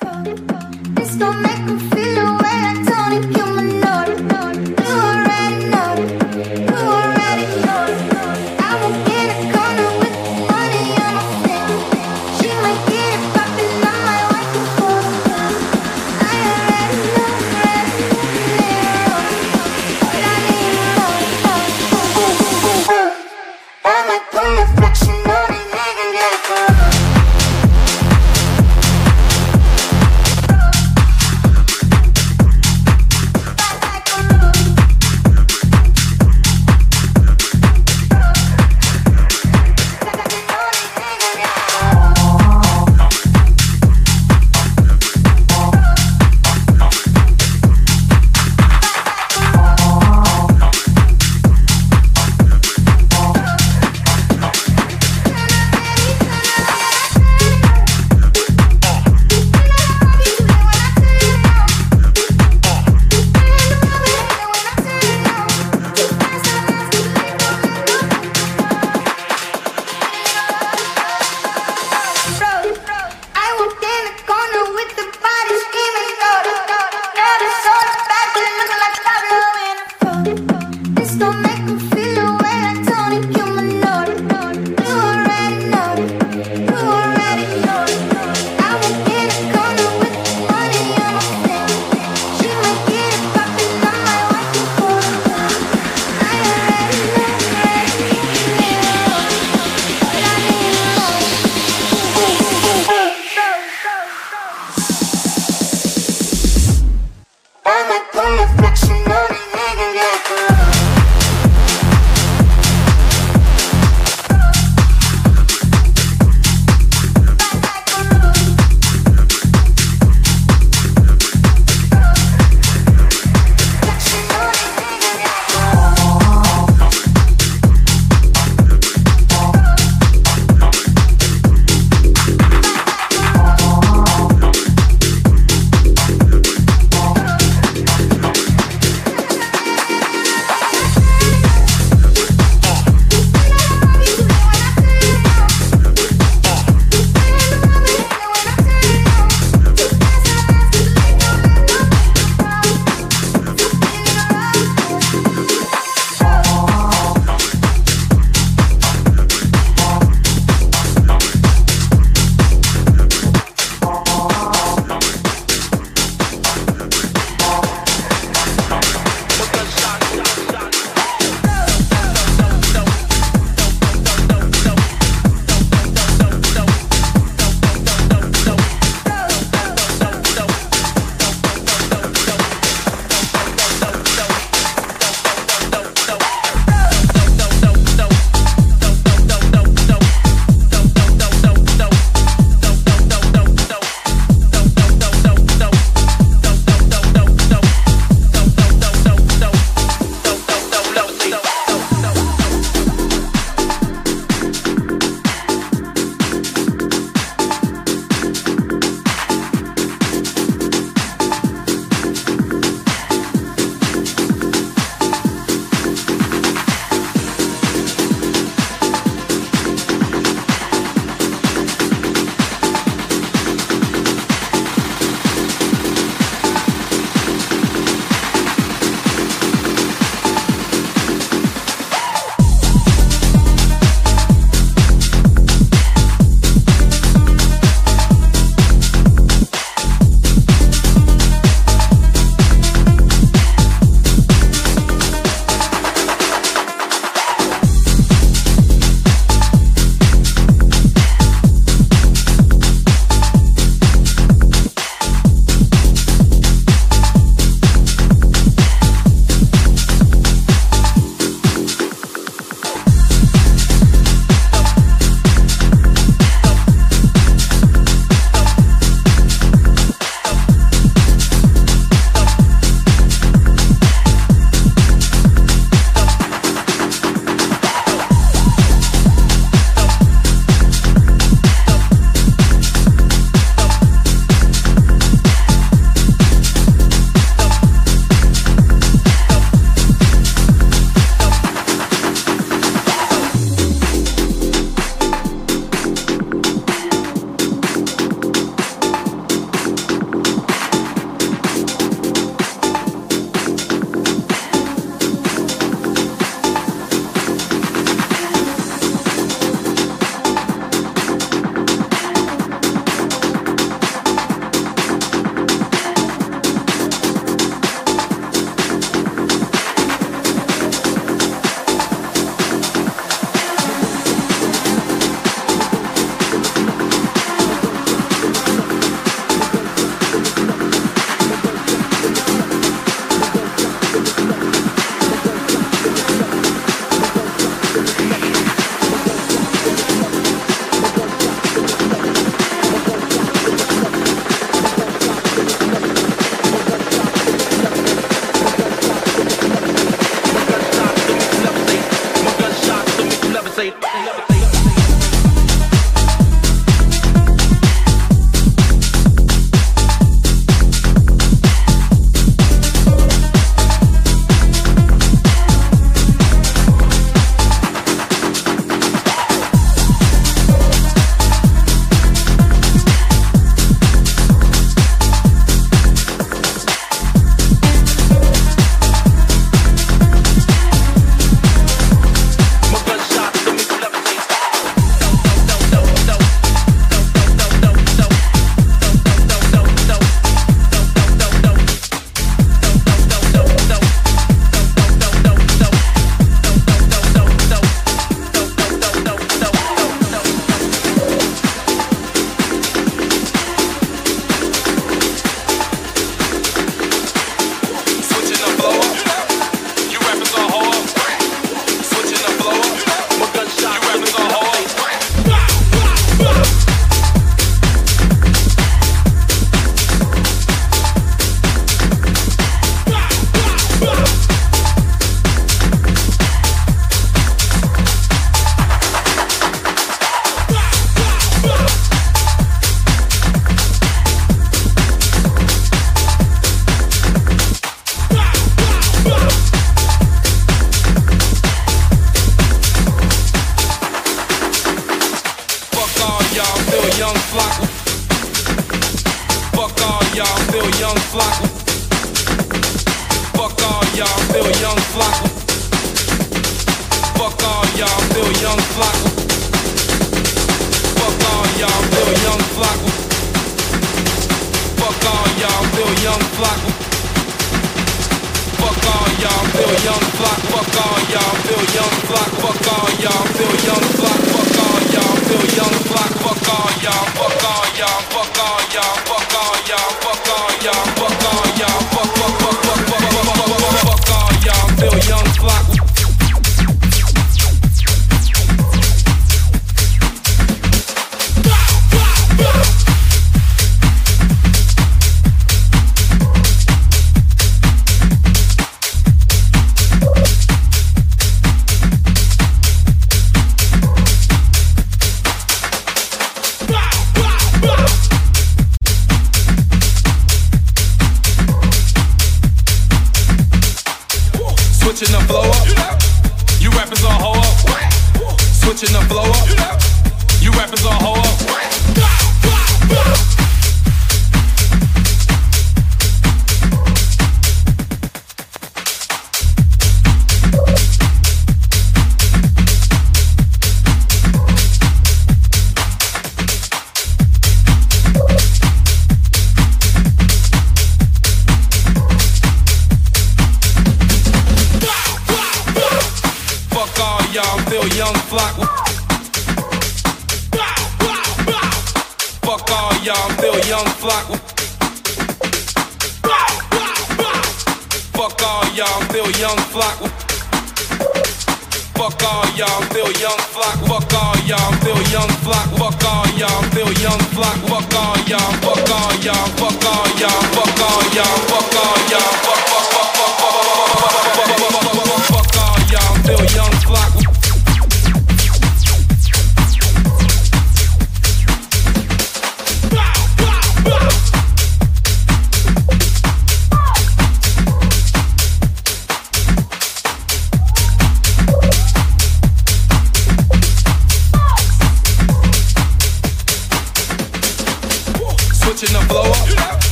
It's don't make me feel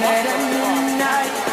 midnight